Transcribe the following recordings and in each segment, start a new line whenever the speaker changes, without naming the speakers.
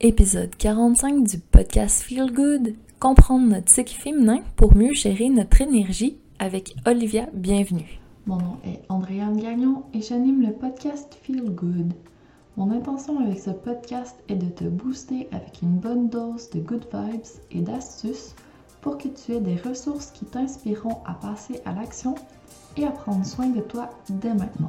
Épisode 45 du podcast Feel Good. Comprendre notre cycle féminin pour mieux gérer notre énergie avec Olivia. Bienvenue.
Mon nom est Andréane Gagnon et j'anime le podcast Feel Good. Mon intention avec ce podcast est de te booster avec une bonne dose de good vibes et d'astuces pour que tu aies des ressources qui t'inspireront à passer à l'action et à prendre soin de toi dès maintenant.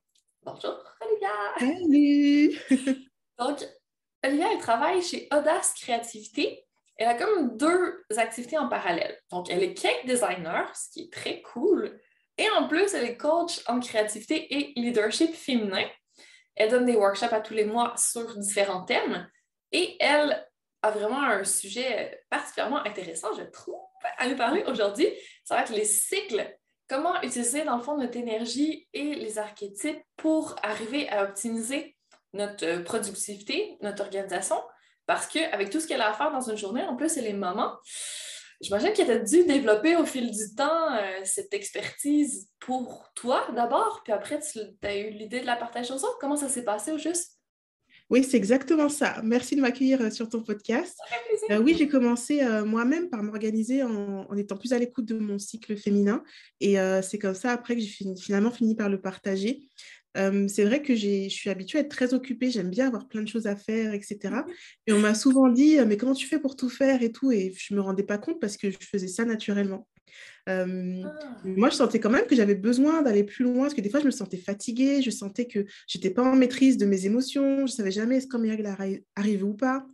Bonjour, Olivia!
Salut!
Donc, Olivia, elle travaille chez Audace Créativité. Elle a comme deux activités en parallèle. Donc, elle est cake designer, ce qui est très cool. Et en plus, elle est coach en créativité et leadership féminin. Elle donne des workshops à tous les mois sur différents thèmes. Et elle a vraiment un sujet particulièrement intéressant, je trouve, à nous parler aujourd'hui. Ça va être les cycles comment utiliser dans le fond notre énergie et les archétypes pour arriver à optimiser notre euh, productivité, notre organisation? Parce qu'avec tout ce qu'elle a à faire dans une journée, en plus, et les moments, j'imagine qu'elle a dû développer au fil du temps euh, cette expertise pour toi d'abord, puis après, tu as eu l'idée de la partager aux autres. Comment ça s'est passé au juste?
Oui, c'est exactement ça. Merci de m'accueillir euh, sur ton podcast. Euh, oui, j'ai commencé euh, moi-même par m'organiser en, étant plus à l'écoute de mon cycle féminin. Et c'est comme ça après que j'ai finalement fini par le partager. c'est vrai que je suis habituée à être très occupée, j'aime bien avoir plein de choses à faire, etc. Mhm. Et on m'a souvent dit, mais comment tu fais pour tout faire et tout? Et je ne me rendais pas compte parce que je faisais ça naturellement. Ah. Moi, je sentais quand même que j'avais besoin d'aller plus loin, parce que des fois, je me sentais fatiguée, je sentais que je n'étais pas en maîtrise de mes émotions, je ne savais jamais est-ce quand mes règles arrivaient ou pas.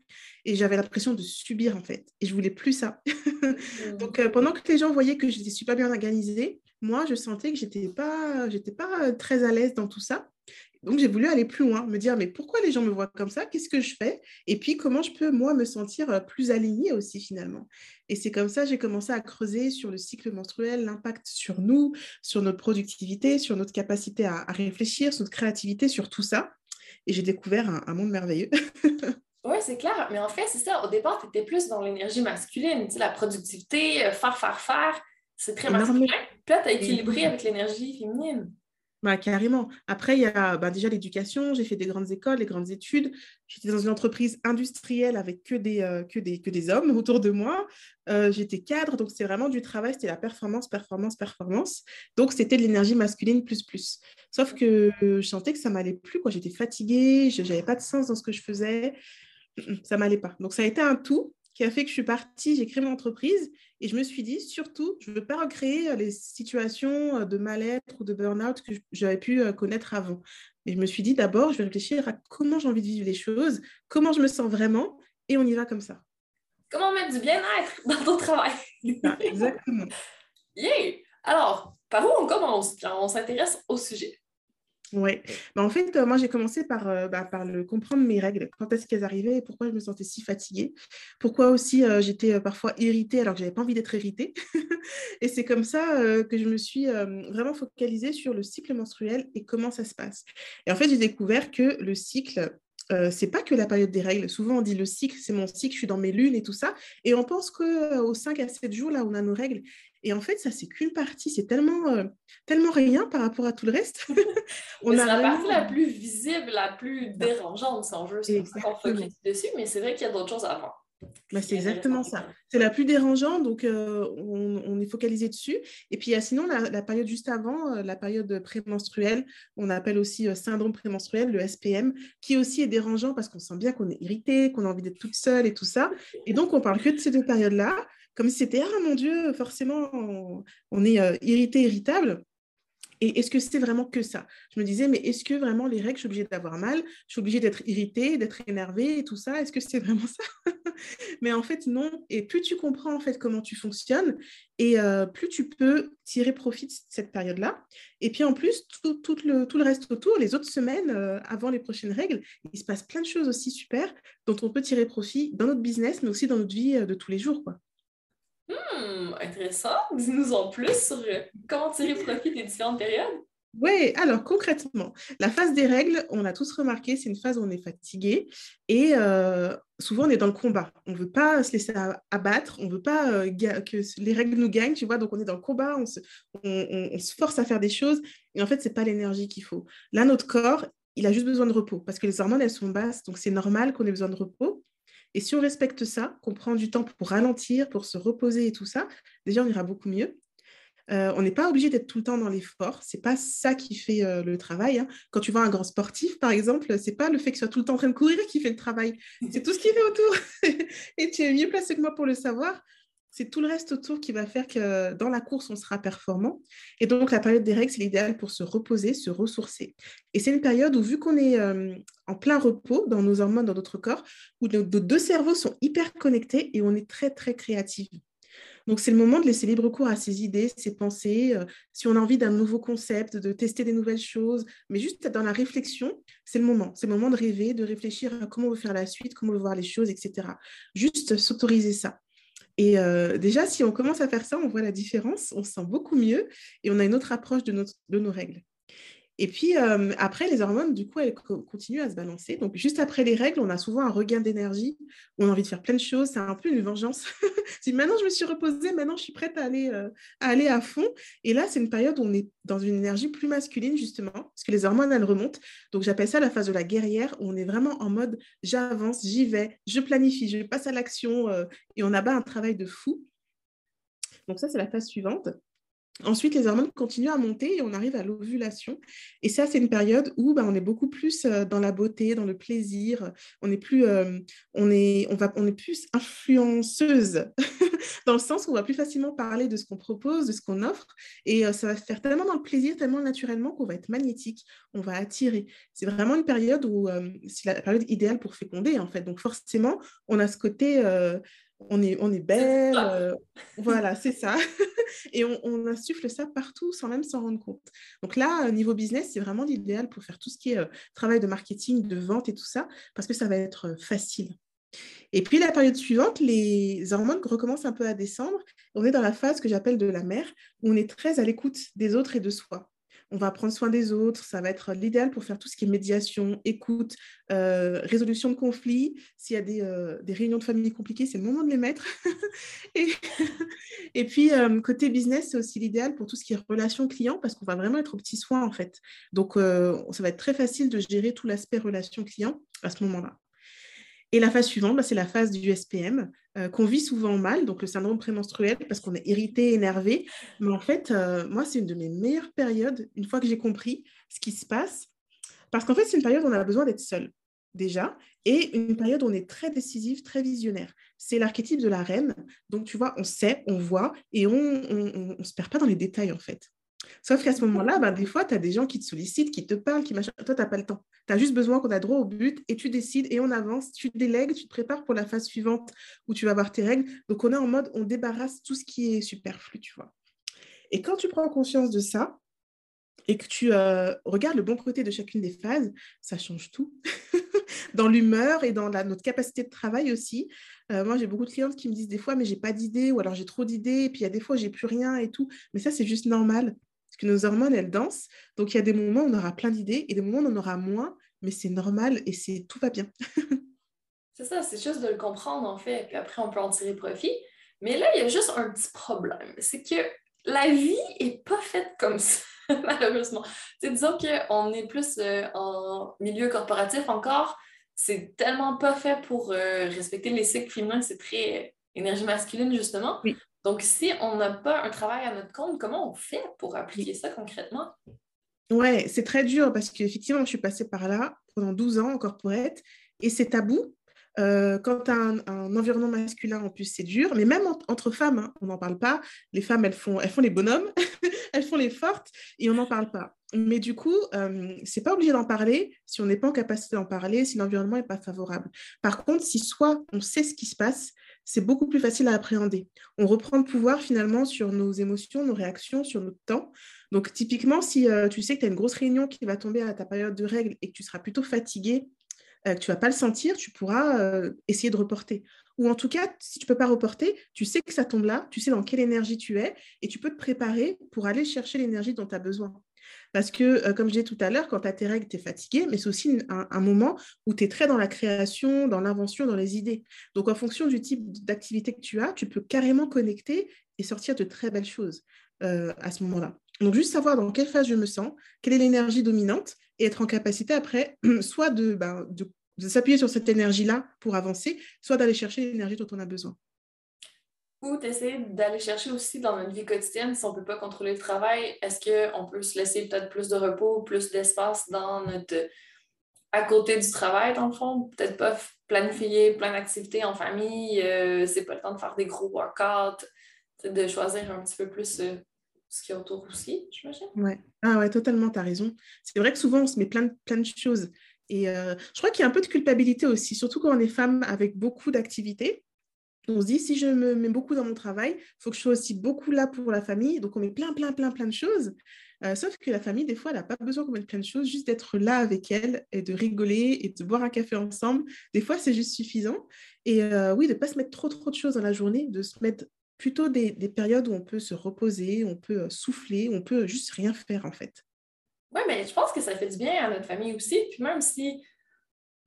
Et j'avais l'impression de subir, en fait. Et je voulais plus ça. Mmh. Donc, pendant que les gens voyaient que j'étais super bien organisée, moi, je sentais que j'étais pas, j'étais pas très à l'aise dans tout ça. Donc, j'ai voulu aller plus loin, me dire, mais pourquoi les gens me voient comme ça? Qu'est-ce que je fais? Et puis, comment je peux, moi, me sentir euh, plus alignée aussi, finalement? Et c'est comme ça, j'ai commencé à creuser sur le cycle menstruel, l'impact sur nous, sur notre productivité, sur notre capacité à, réfléchir, sur notre créativité, sur tout ça. Et j'ai découvert un, monde merveilleux.
Oui, c'est clair. Mais en fait, c'est ça. Au départ, tu étais plus dans l'énergie masculine, tu sais, la productivité, euh, faire, faire, faire. C'est très masculin. Puis là, tu as équilibré avec l'énergie féminine.
Bah, carrément. Après, il y a bah, déjà l'éducation. J'ai fait des grandes écoles, des grandes études. J'étais dans une entreprise industrielle avec que des, euh, hommes autour de moi. Euh, j'étais cadre, donc c'était vraiment du travail. C'était la performance, performance, performance. Donc, c'était de l'énergie masculine plus, plus. Sauf que je sentais que ça m'allait plus. J'étais fatiguée, je n'avais pas de sens dans ce que je faisais. Ça m'allait pas. Donc, ça a été un tout qui a fait que je suis partie, j'ai créé mon entreprise et je me suis dit, surtout, je ne veux pas recréer euh, les situations euh, de mal-être ou de burn-out que j'avais pu euh, connaître avant. Mais je me suis dit, d'abord, je vais réfléchir à comment j'ai envie de vivre les choses, comment je me sens vraiment, et on y va comme ça.
Comment mettre du bien-être dans ton travail?
Ah, exactement.
yeah! Alors, par où on commence? On s'intéresse au sujet?
Oui. Bah, en fait, euh, moi, j'ai commencé par, euh, bah, par le comprendre mes règles, quand est-ce qu'elles arrivaient et pourquoi je me sentais si fatiguée? Pourquoi aussi euh, j'étais parfois irritée alors que je n'avais pas envie d'être irritée? et c'est comme ça que je me suis vraiment focalisée sur le cycle menstruel et comment ça se passe. Et en fait, j'ai découvert que le cycle, euh, c'est pas que la période des règles. Souvent, on dit le cycle, c'est mon cycle, je suis dans mes lunes et tout ça. Et on pense qu'aux 5 à 7 jours, là, on a nos règles. Et en fait, ça, c'est qu'une partie. C'est tellement, euh, tellement rien par rapport à tout le reste.
on c'est la partie la plus visible, la plus dérangeante, si on veut. C'est qu'on focus dessus, mais c'est vrai qu'il y a d'autres choses à voir.
Bah, c'est exactement ça. C'est la plus dérangeante, donc euh, on, est focalisé dessus. Et puis il y a sinon la, période juste avant, euh, la période prémenstruelle, on appelle aussi euh, syndrome prémenstruel, le SPM, qui aussi est dérangeant parce qu'on sent bien qu'on est irrité, qu'on a envie d'être toute seule et tout ça. Et donc on parle que de ces deux périodes-là, comme si c'était, ah mon Dieu, forcément, on, est irrité, irritable. Et est-ce que c'est vraiment que ça? Je me disais, mais est-ce que vraiment les règles, je suis obligée d'avoir mal? Je suis obligée d'être irritée, d'être énervée et tout ça? Est-ce que c'est vraiment ça? Mais en fait, non. Et plus tu comprends en fait comment tu fonctionnes, et euh, plus tu peux tirer profit de cette période-là. Et puis en plus, tout, le, reste autour, les autres semaines euh, avant les prochaines règles, il se passe plein de choses aussi super dont on peut tirer profit dans notre business, mais aussi dans notre vie euh, de tous les jours.
Hmm, intéressant. Dis-nous en plus sur euh, comment tirer profit des différentes périodes.
Oui, alors concrètement, la phase des règles, on a tous remarqué, c'est une phase où on est fatigué et euh, souvent on est dans le combat. On ne veut pas se laisser abattre, on ne veut pas euh, que les règles nous gagnent, tu vois, donc on est dans le combat, on se, on, se force à faire des choses et en fait, ce n'est pas l'énergie qu'il faut. Là, notre corps, il a juste besoin de repos parce que les hormones, elles sont basses, donc c'est normal qu'on ait besoin de repos. Et si on respecte ça, qu'on prend du temps pour ralentir, pour se reposer et tout ça, déjà, on ira beaucoup mieux. Euh, on n'est pas obligé d'être tout le temps dans l'effort. C'est pas ça qui fait euh, le travail. Hein. Quand tu vois un grand sportif, par exemple, c'est pas le fait que tu sois tout le temps en train de courir qui fait le travail. C'est tout ce qui fait autour. et tu es mieux placé que moi pour le savoir c'est tout le reste autour qui va faire que dans la course, on sera performant. Et donc, la période des règles, c'est l'idéal pour se reposer, se ressourcer. Et c'est une période où, vu qu'on est euh, en plein repos dans nos hormones, dans notre corps, où nos, deux cerveaux sont hyper connectés et on est très, très créatif. Donc, c'est le moment de laisser libre cours à ses idées, ses pensées. Euh, si on a envie d'un nouveau concept, de tester des nouvelles choses, mais juste dans la réflexion, c'est le moment. C'est le moment de rêver, de réfléchir à comment on veut faire la suite, comment on veut voir les choses, etc. Juste s'autoriser ça. Et euh, déjà, si on commence à faire ça, on voit la différence, on se sent beaucoup mieux et on a une autre approche de, nos règles. Et puis euh, après, les hormones, du coup, elles continuent à se balancer. Donc juste après les règles, on a souvent un regain d'énergie, on a envie de faire plein de choses, c'est un peu une vengeance. si maintenant je me suis reposée, maintenant je suis prête à aller, euh, à, aller à fond. Et là, c'est une période où on est dans une énergie plus masculine, justement, parce que les hormones, elles remontent. Donc j'appelle ça la phase de la guerrière, où on est vraiment en mode j'avance, j'y vais, je planifie, je passe à l'action, euh, et on abat un travail de fou. Donc ça, c'est la phase suivante. Ensuite, les hormones continuent à monter et on arrive à l'ovulation. Et ça, c'est une période où bah, on est beaucoup plus euh, dans la beauté, dans le plaisir. On est plus, euh, on est, on va, on est plus influenceuse dans le sens où on va plus facilement parler de ce qu'on propose, de ce qu'on offre. Et euh, ça va se faire tellement dans le plaisir, tellement naturellement qu'on va être magnétique, on va attirer. C'est vraiment une période où c'est la période idéale pour féconder, en fait. Donc forcément, on a ce côté on est, on est belle, euh, voilà, c'est ça. et on, on, insuffle ça partout sans même s'en rendre compte. Donc là, niveau business, c'est vraiment l'idéal pour faire tout ce qui est euh, travail de marketing, de vente et tout ça, parce que ça va être euh, facile. Et puis la période suivante, les hormones recommencent un peu à descendre. On est dans la phase que j'appelle de la mer, où on est très à l'écoute des autres et de soi on va prendre soin des autres, ça va être l'idéal pour faire tout ce qui est médiation, écoute, euh, résolution de conflits. S'il y a des, euh, des, réunions de famille compliquées, c'est le moment de les mettre. et, et, puis, euh, côté business, c'est aussi l'idéal pour tout ce qui est relation client, parce qu'on va vraiment être au petit soin, en fait. Donc, ça va être très facile de gérer tout l'aspect relation client à ce moment-là. Et la phase suivante, bah, c'est la phase du SPM, euh, qu'on vit souvent mal, donc le syndrome prémenstruel, parce qu'on est irrité, énervé. Mais en fait, euh, moi, c'est une de mes meilleures périodes, une fois que j'ai compris ce qui se passe. Parce qu'en fait, c'est une période où on a besoin d'être seul, déjà, et une période où on est très décisive, très visionnaire. C'est l'archétype de la reine. Donc, tu vois, on sait, on voit, et on ne se perd pas dans les détails, en fait. Sauf qu'à ce moment-là, ben, des fois, tu as des gens qui te sollicitent, qui te parlent, qui machin. Toi, tu n'as pas le temps. Tu as juste besoin qu'on a droit au but et tu décides et on avance, tu délègues, tu te prépares pour la phase suivante où tu vas avoir tes règles. Donc, on est en mode, on débarrasse tout ce qui est superflu, tu vois. Et quand tu prends conscience de ça, et que tu euh, regardes le bon côté de chacune des phases, ça change tout. dans l'humeur et dans notre capacité de travail aussi. Euh, moi, j'ai beaucoup de clientes qui me disent des fois, mais j'ai pas d'idées, ou alors j'ai trop d'idées, et puis il y a des fois, j'ai plus rien et tout. Mais ça, c'est juste normal, parce que nos hormones, elles dansent. Donc, il y a des moments où on aura plein d'idées, et des moments où on en aura moins, mais c'est normal et c'est tout va bien.
c'est ça, c'est juste de le comprendre, en fait, puis après, on peut en tirer profit. Mais là, il y a juste un petit problème, c'est que la vie est pas faite comme ça. malheureusement. C'est disons qu'on est plus euh, en milieu corporatif encore, c'est tellement pas fait pour euh, respecter les cycles féminins, c'est très euh, énergie masculine, justement. Donc, si on n'a pas un travail à notre compte, comment on fait pour appliquer ça concrètement?
Ouais, c'est très dur parce qu'effectivement, je suis passée par là pendant 12 ans en corporate et c'est tabou. quand tu as un, environnement masculin, en plus, c'est dur. Mais même entre femmes, hein, on n'en parle pas. Les femmes, elles font, elles font les bonhommes. elles font les fortes et on n'en parle pas. Mais du coup, euh, c'est pas obligé d'en parler si on n'est pas en capacité d'en parler, si l'environnement n'est pas favorable. Par contre, si soit on sait ce qui se passe, c'est beaucoup plus facile à appréhender. On reprend le pouvoir finalement sur nos émotions, nos réactions, sur notre temps. Donc typiquement, si euh, tu sais que tu as une grosse réunion qui va tomber à ta période de règles et que tu seras plutôt fatigué, euh, que tu vas pas le sentir, tu pourras euh, essayer de reporter. Ou en tout cas, si tu peux pas reporter, tu sais que ça tombe là, tu sais dans quelle énergie tu es et tu peux te préparer pour aller chercher l'énergie dont tu as besoin. Parce que, euh, comme je disais tout à l'heure, quand tu as tes règles, tu es fatigué, mais c'est aussi un, moment où tu es très dans la création, dans l'invention, dans les idées. Donc, en fonction du type d'activité que tu as, tu peux carrément connecter et sortir de très belles choses à ce moment-là. Donc, juste savoir dans quelle phase je me sens, quelle est l'énergie dominante et être en capacité après, soit ben, de s'appuyer sur cette énergie-là pour avancer, soit d'aller chercher l'énergie dont on a besoin.
Ou d'essayer d'aller chercher aussi dans notre vie quotidienne, si on ne peut pas contrôler le travail, est-ce qu'on peut se laisser peut-être plus de repos, plus d'espace dans notre à côté du travail, dans le fond? Peut-être pas planifier plein d'activités en famille, euh, c'est pas le temps de faire des gros workouts, de choisir un petit peu plus euh, ce qui est autour aussi, j'imagine.
Ouais. Ah ouais, totalement, tu as raison. C'est vrai que souvent, on se met plein plein de choses et euh, je crois qu'il y a un peu de culpabilité aussi, surtout quand on est femme avec beaucoup d'activités. On se dit, si je me mets beaucoup dans mon travail, il faut que je sois aussi beaucoup là pour la famille. Donc, on met plein, plein, plein, plein de choses. Euh, sauf que la famille, des fois, elle n'a pas besoin qu'on mette plein de choses, juste d'être là avec elle et de rigoler et de boire un café ensemble. Des fois, c'est juste suffisant. Et euh, oui, de ne pas se mettre trop, trop de choses dans la journée, de se mettre plutôt des, des périodes où on peut se reposer, on peut souffler, on peut juste rien faire, en fait.
Oui, mais je pense que ça fait du bien à notre famille aussi. Puis même si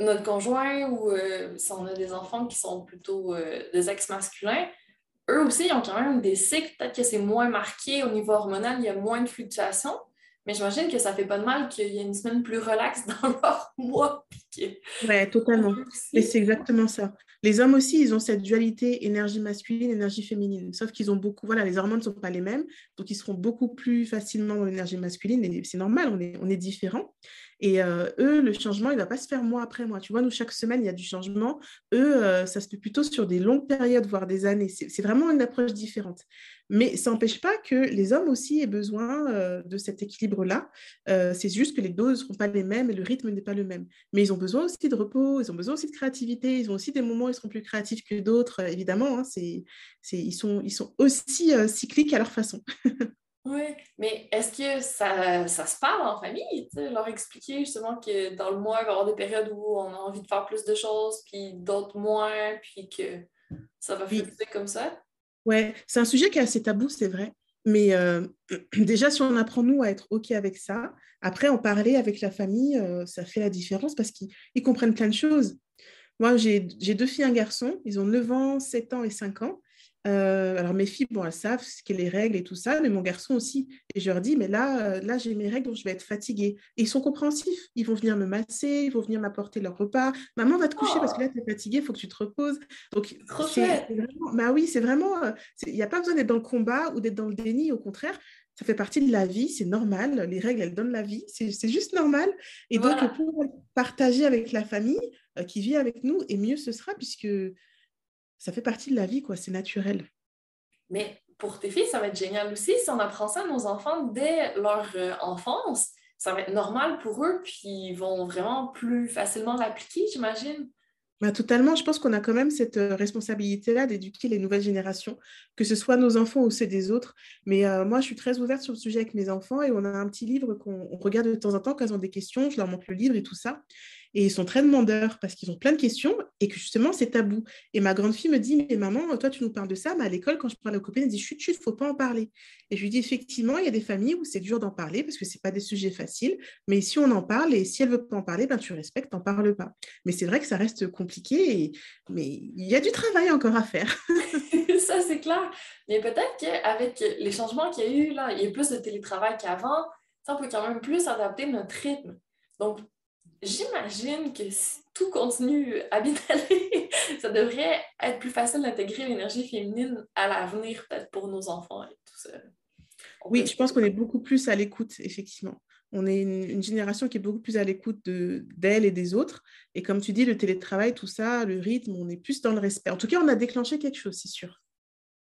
notre conjoint ou euh, si on a des enfants qui sont plutôt euh, des ex-masculins, eux aussi, ils ont quand même des cycles. Peut-être que c'est moins marqué au niveau hormonal, il y a moins de fluctuations. Mais j'imagine que ça fait pas de mal qu'il y ait une semaine plus relaxe dans leur mois.
Oui, totalement. Et c'est exactement ça. Les hommes aussi, ils ont cette dualité énergie masculine, énergie féminine. Sauf qu'ils ont beaucoup, voilà, les hormones ne sont pas les mêmes, donc ils seront beaucoup plus facilement dans l'énergie masculine. Et c'est normal, on est, on est différents. Et euh, eux, le changement, il ne va pas se faire mois après mois. Tu vois, nous, chaque semaine, il y a du changement. Eux, euh, ça se fait plutôt sur des longues périodes, voire des années. C'est vraiment une approche différente. Mais ça n'empêche pas que les hommes aussi aient besoin euh, de cet équilibre-là. c'est juste que les doses ne seront pas les mêmes et le rythme n'est pas le même. Mais ils ont besoin aussi de repos, ils ont besoin aussi de créativité, ils ont aussi des moments où ils seront plus créatifs que d'autres, évidemment. Hein, ils sont aussi cycliques à leur façon.
Oui, mais est-ce que ça, ça, se parle en famille? Leur expliquer justement que dans le mois, il va y avoir des périodes où on a envie de faire plus de choses, puis d'autres moins, puis que ça va fluctuer comme ça?
Oui, c'est un sujet qui est assez tabou, c'est vrai. Mais euh, déjà, si on apprend, nous, à être OK avec ça, après, en parler avec la famille, euh, ça fait la différence parce qu'ils comprennent plein de choses. Moi, j'ai deux filles et un garçon. Ils ont 9 ans, 7 ans et 5 ans. Euh, alors mes filles, bon, elles savent ce qu'est les règles et tout ça, mais mon garçon aussi. Et je leur dis, mais là, euh, là j'ai mes règles, donc je vais être fatiguée. Et ils sont compréhensifs. Ils vont venir me masser, ils vont venir m'apporter leur repas. Maman va te coucher parce que là, tu es fatiguée, il faut que tu te reposes. Donc, c'est bah oui, c'est vraiment, euh, il n'y a pas besoin d'être dans le combat ou d'être dans le déni. Au contraire, ça fait partie de la vie, c'est normal. Les règles, elles donnent la vie, c'est juste normal. Et donc, pour partager avec la famille qui vit avec nous, et mieux ce sera, puisque ça fait partie de la vie, quoi. C'est naturel.
Mais pour tes filles, ça va être génial aussi si on apprend ça à nos enfants dès leur euh, enfance. Ça va être normal pour eux, puis ils vont vraiment plus facilement l'appliquer, j'imagine.
Bah, totalement, je pense qu'on a quand même cette euh, responsabilité-là d'éduquer les nouvelles générations, que ce soit nos enfants ou ceux des autres. Mais euh, moi, je suis très ouverte sur le sujet avec mes enfants et on a un petit livre qu'on regarde de temps en temps quand ils ont des questions. Je leur montre le livre et tout ça. Et ils sont très demandeurs parce qu'ils ont plein de questions et que justement, c'est tabou. Et ma grande fille me dit, mais maman, toi, tu nous parles de ça, mais à l'école, quand je parle aux copines, elle dit, chut, chut, faut pas en parler. Et je lui dis, effectivement, il y a des familles où c'est dur d'en parler parce que c'est pas des sujets faciles, mais si on en parle et si elle veut pas en parler, ben, tu respectes, t'en parles pas. Mais c'est vrai que ça reste compliqué, et... mais il y a du travail encore à faire.
ça, c'est clair. Mais peut-être qu'avec les changements qu'il y a eu, là, il y a plus de télétravail qu'avant, on peut quand même plus adapter notre rythme. Donc, j'imagine que si tout continue à bien aller, ça devrait être plus facile d'intégrer l'énergie féminine à l'avenir, peut-être pour nos enfants et tout ça.
oui, je pense qu'on est beaucoup plus à l'écoute, effectivement. On est une, génération qui est beaucoup plus à l'écoute d'elle et des autres. Et comme tu dis, le télétravail, tout ça, le rythme, on est plus dans le respect. En tout cas, on a déclenché quelque chose, c'est sûr.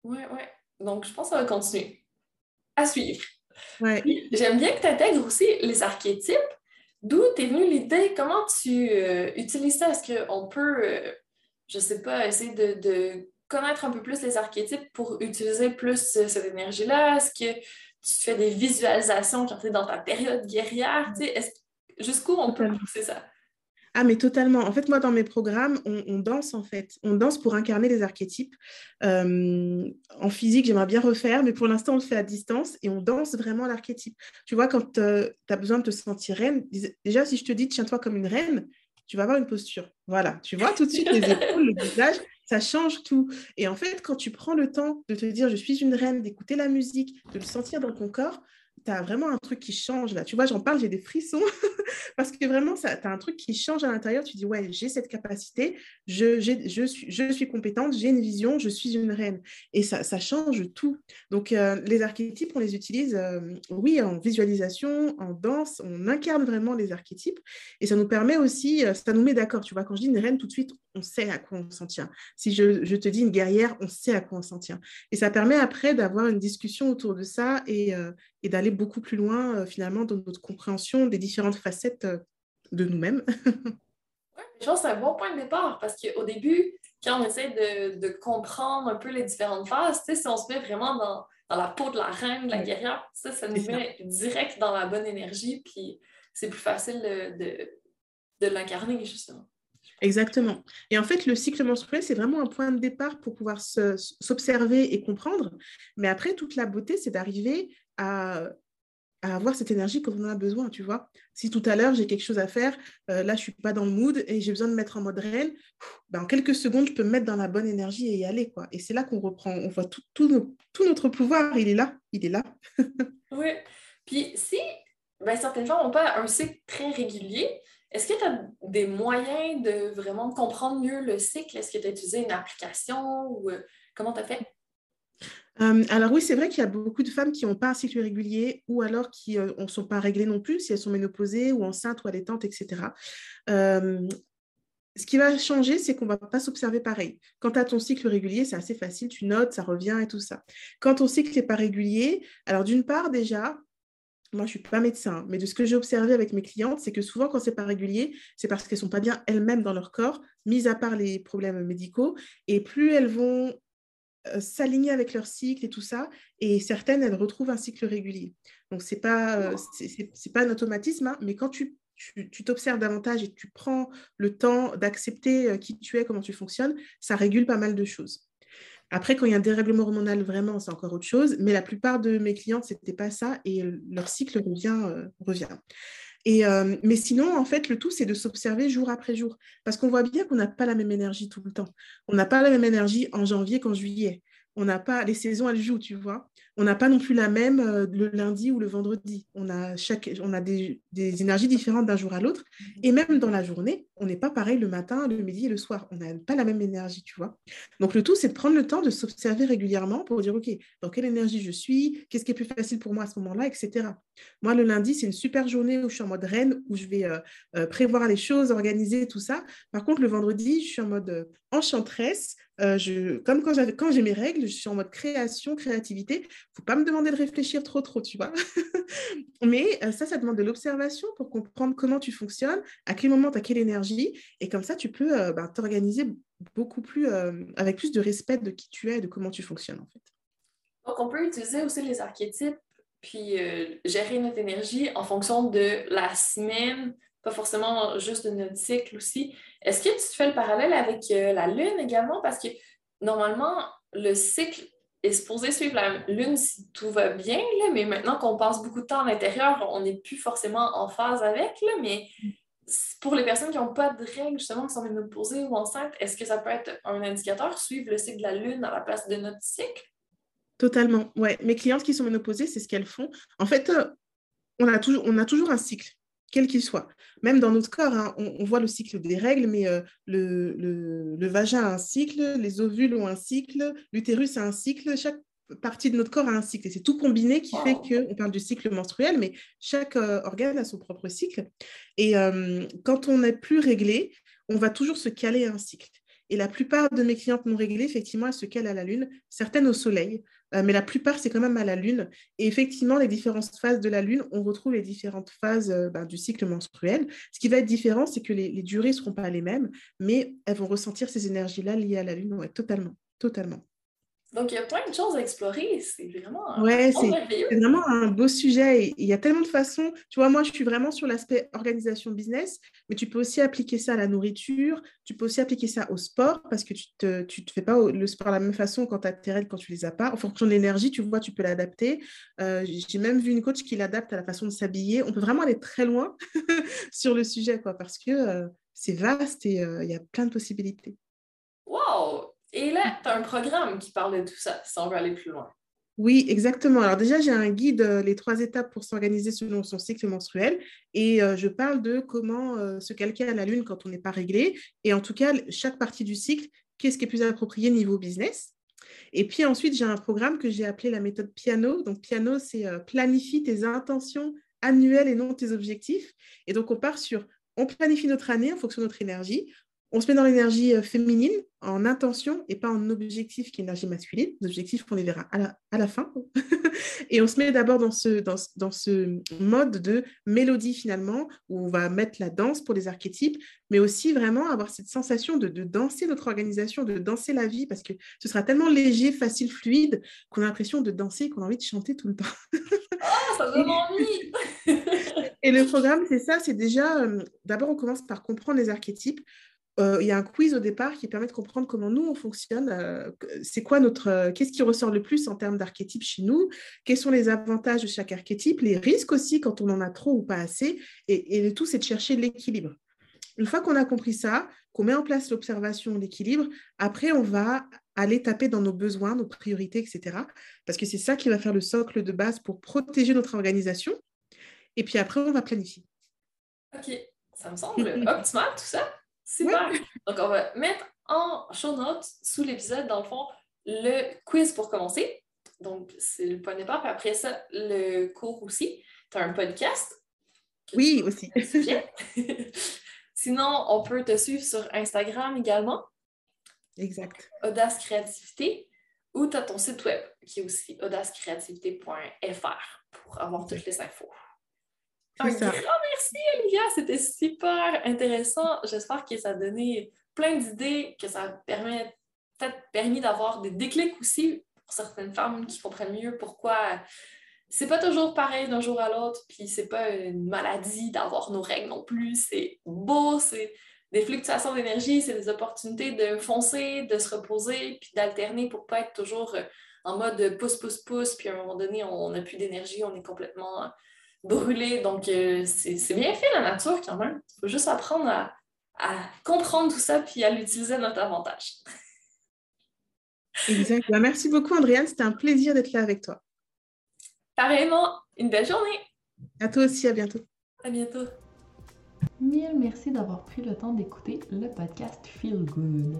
Oui, oui. Donc, je pense que ça va continuer. À suivre.
Ouais.
J'aime bien que tu intègres aussi les archétypes D'où t'es venue l'idée? Comment tu euh, utilises ça? Est-ce qu'on peut, euh, je sais pas, essayer de, connaître un peu plus les archétypes pour utiliser plus euh, cette énergie-là? Est-ce que tu fais des visualisations quand tu es dans ta période guerrière? Jusqu'où on peut pousser ça?
Ah, mais totalement. En fait, moi, dans mes programmes, on, danse, en fait. On danse pour incarner les archétypes. Euh, en physique, j'aimerais bien refaire, mais pour l'instant, on le fait à distance et on danse vraiment l'archétype. Tu vois, quand euh, tu as besoin de te sentir reine, déjà, si je te dis, tiens-toi comme une reine, tu vas avoir une posture. Voilà, tu vois tout de suite les épaules, le visage, ça change tout. Et en fait, quand tu prends le temps de te dire, je suis une reine, d'écouter la musique, de le sentir dans ton corps, tu vraiment un truc qui change là. Tu vois, j'en parle, j'ai des frissons parce que vraiment, tu un truc qui change à l'intérieur. Tu dis, ouais, j'ai cette capacité, je, je, suis, je suis compétente, j'ai une vision, je suis une reine. Et ça, ça change tout. Donc, euh, les archétypes, on les utilise, euh, oui, en visualisation, en danse, on incarne vraiment les archétypes. Et ça nous permet aussi, euh, ça nous met d'accord. Tu vois, quand je dis une reine, tout de suite, on sait à quoi on s'en tient. Si je, je, te dis une guerrière, on sait à quoi on s'en tient. Et ça permet après d'avoir une discussion autour de ça et, et d'aller beaucoup plus loin euh, finalement dans notre compréhension des différentes facettes euh, de nous-mêmes.
je pense que c'est un bon point de départ parce qu'au début, quand on essaie de, comprendre un peu les différentes phases, si on se met vraiment dans, la peau de la reine, de la guerrière, ça, ça nous met direct dans la bonne énergie, puis c'est plus facile de, de l'incarner, justement.
Exactement. Et en fait, le cycle menstruel, c'est vraiment un point de départ pour pouvoir s'observer et comprendre. Mais après, toute la beauté, c'est d'arriver à, avoir cette énergie quand on en a besoin, tu vois. Si tout à l'heure, j'ai quelque chose à faire, euh, là, je suis pas dans le mood et j'ai besoin de mettre en mode reine, ben, en quelques secondes, je peux me mettre dans la bonne énergie et y aller, quoi. Et c'est là qu'on reprend, on voit tout, notre pouvoir, il est là, il est là.
oui. Puis si ben, certaines gens n'ont pas un cycle très régulier, est-ce que tu as des moyens de vraiment comprendre mieux le cycle? Est-ce que tu as utilisé une application ou euh, comment tu as fait?
Euh, alors oui, c'est vrai qu'il y a beaucoup de femmes qui n'ont pas un cycle régulier ou alors qui ne euh, sont pas réglées non plus, si elles sont ménopausées ou enceintes ou allaitantes, etc. ce qui va changer, c'est qu'on ne va pas s'observer pareil. Quand tu as ton cycle régulier, c'est assez facile, tu notes, ça revient et tout ça. Quand ton cycle n'est pas régulier, alors d'une part déjà, moi, je ne suis pas médecin, mais de ce que j'ai observé avec mes clientes, c'est que souvent, quand c'est pas régulier, c'est parce qu'elles sont pas bien elles-mêmes dans leur corps, mis à part les problèmes médicaux. Et plus elles vont euh, s'aligner avec leur cycle et tout ça, et certaines, elles retrouvent un cycle régulier. Donc, ce n'est pas, euh, c'est, pas un automatisme, hein, mais quand tu tu t'observes davantage et tu prends le temps d'accepter euh, qui tu es, comment tu fonctionnes, ça régule pas mal de choses. Après, quand il y a un dérèglement hormonal, vraiment, c'est encore autre chose. Mais la plupart de mes clientes, ce n'était pas ça et leur cycle revient. Euh, revient. Et, euh, mais sinon, en fait, le tout, c'est de s'observer jour après jour. Parce qu'on voit bien qu'on n'a pas la même énergie tout le temps. On n'a pas la même énergie en janvier qu'en juillet on n'a pas les saisons elles jouent tu vois on n'a pas non plus la même euh, le lundi ou le vendredi. On a chaque on a des, énergies différentes d'un jour à l'autre. Et même dans la journée on n'est pas pareil le matin le midi et le soir. On n'a pas la même énergie tu vois. Donc le tout c'est de prendre le temps de s'observer régulièrement pour dire ok dans quelle énergie je suis? Qu'est-ce qui est plus facile pour moi à ce moment-là etc moi le lundi c'est une super journée où je suis en mode reine où je vais euh, euh, prévoir les choses organiser tout ça. Par contre le vendredi je suis en mode enchanteresse. Je, comme quand j'ai mes règles, je suis en mode création, créativité. Faut pas me demander de réfléchir trop, trop, tu vois. Mais euh, ça, ça demande de l'observation pour comprendre comment tu fonctionnes, à quel moment tu as quelle énergie. Et comme ça, tu peux euh, ben, t'organiser beaucoup plus, euh, avec plus de respect de qui tu es et de comment tu fonctionnes, en fait.
Donc, on peut utiliser aussi les archétypes puis gérer notre énergie en fonction de la semaine, pas forcément juste de notre cycle aussi. Est-ce que tu fais le parallèle avec la Lune également? Parce que normalement, le cycle est supposé suivre la Lune si tout va bien, là, mais maintenant qu'on passe beaucoup de temps à l'intérieur, on n'est plus forcément en phase avec, là, mais pour les personnes qui n'ont pas de règles, justement, qui sont ménopausées ou enceintes, est-ce que ça peut être un indicateur, suivre le cycle de la Lune à la place de notre cycle?
Totalement, ouais. Mes clientes qui sont ménopausées, c'est ce qu'elles font. En fait, euh, on, a toujours, on a toujours un cycle quel qu'il soit. Même dans notre corps, hein, on, voit le cycle des règles, mais euh, le, vagin a un cycle, les ovules ont un cycle, l'utérus a un cycle, chaque partie de notre corps a un cycle. Et c'est tout combiné qui fait qu'on parle du cycle menstruel, mais chaque euh, organe a son propre cycle. Et euh, quand on n'est plus réglé, on va toujours se caler à un cycle. Et la plupart de mes clientes non réglées, effectivement, elles se calent à la lune, certaines au soleil, euh, mais la plupart, c'est quand même à la lune. Et effectivement, les différentes phases de la lune, on retrouve les différentes phases euh, ben, du cycle menstruel. Ce qui va être différent, c'est que les, durées ne seront pas les mêmes, mais elles vont ressentir ces énergies-là liées à la lune, totalement, totalement.
Donc, il y a plein de choses à explorer. C'est vraiment,
ouais, c'est vraiment un beau sujet. il y a tellement de façons. Tu vois, moi, je suis vraiment sur l'aspect organisation business, mais tu peux aussi appliquer ça à la nourriture. Tu peux aussi appliquer ça au sport parce que tu ne te, tu te fais pas le sport de la même façon quand tu as tes règles, quand tu les as pas. En fonction de l'énergie, tu vois, tu peux l'adapter. Euh, j'ai même vu une coach qui l'adapte à la façon de s'habiller. On peut vraiment aller très loin sur le sujet, quoi, parce que euh, c'est vaste et euh, il y a plein de possibilités.
Wow! Et là, tu as un programme qui parle de tout ça, si on veut aller plus loin.
Oui, exactement. Alors déjà, j'ai un guide, euh, les trois étapes pour s'organiser selon son cycle menstruel. Et euh, je parle de comment euh, se calquer à la lune quand on n'est pas réglé. Et en tout cas, chaque partie du cycle, qu'est-ce qui est plus approprié niveau business. Et puis ensuite, j'ai un programme que j'ai appelé la méthode piano. Donc piano, c'est planifie tes intentions annuelles et non tes objectifs. Et donc, on part sur, on planifie notre année en fonction de notre énergie. On se met dans l'énergie féminine, en intention et pas en objectif qui est énergie masculine. L'objectif, on les verra à la, à la fin. et on se met d'abord dans ce, dans, dans, ce mode de mélodie finalement, où on va mettre la danse pour les archétypes, mais aussi vraiment avoir cette sensation de, de danser notre organisation, de danser la vie, parce que ce sera tellement léger, facile, fluide, qu'on a l'impression de danser, qu'on a envie de chanter tout le temps.
oh, ça donne envie
Et le programme, c'est ça, c'est déjà, euh, d'abord on commence par comprendre les archétypes, euh, il y a un quiz au départ qui permet de comprendre comment nous on fonctionne. Euh, c'est quoi notre, euh, qu'est-ce qui ressort le plus en termes d'archétypes chez nous Quels sont les avantages de chaque archétype Les risques aussi quand on en a trop ou pas assez. Et, le tout, c'est de chercher l'équilibre. Une fois qu'on a compris ça, qu'on met en place l'observation, l'équilibre, après on va aller taper dans nos besoins, nos priorités, etc. Parce que c'est ça qui va faire le socle de base pour protéger notre organisation. Et puis après, on va planifier.
OK, ça me semble optimal tout ça. Super! Donc, on va mettre en show notes sous l'épisode, dans le fond, le quiz pour commencer. Donc, c'est le point de départ. Puis après ça, le cours aussi. Tu as un podcast.
Oui, aussi.
Sinon, on peut te suivre sur Instagram également.
Exact.
Audace Créativité. Ou tu as ton site web qui est aussi audacecreativité.fr pour avoir toutes les infos. Un grand merci, Olivia. C'était super intéressant. J'espère que ça a donné plein d'idées, que ça a peut-être permis d'avoir des déclics aussi pour certaines femmes qui comprennent mieux pourquoi c'est pas toujours pareil d'un jour à l'autre, puis c'est pas une maladie d'avoir nos règles non plus. C'est beau, c'est des fluctuations d'énergie, c'est des opportunités de foncer, de se reposer, puis d'alterner pour pas être toujours en mode pouce, pouce, pouce, puis à un moment donné, on n'a plus d'énergie, on est complètement brûler. Donc, euh, c'est bien fait la nature quand même. Il faut juste apprendre à, comprendre tout ça puis à l'utiliser à notre avantage.
Exact. Ben, merci beaucoup, Andréane. C'était un plaisir d'être là avec toi.
Pareillement. Une belle journée.
À toi aussi. À bientôt.
À bientôt.
Mille merci d'avoir pris le temps d'écouter le podcast Feel Good.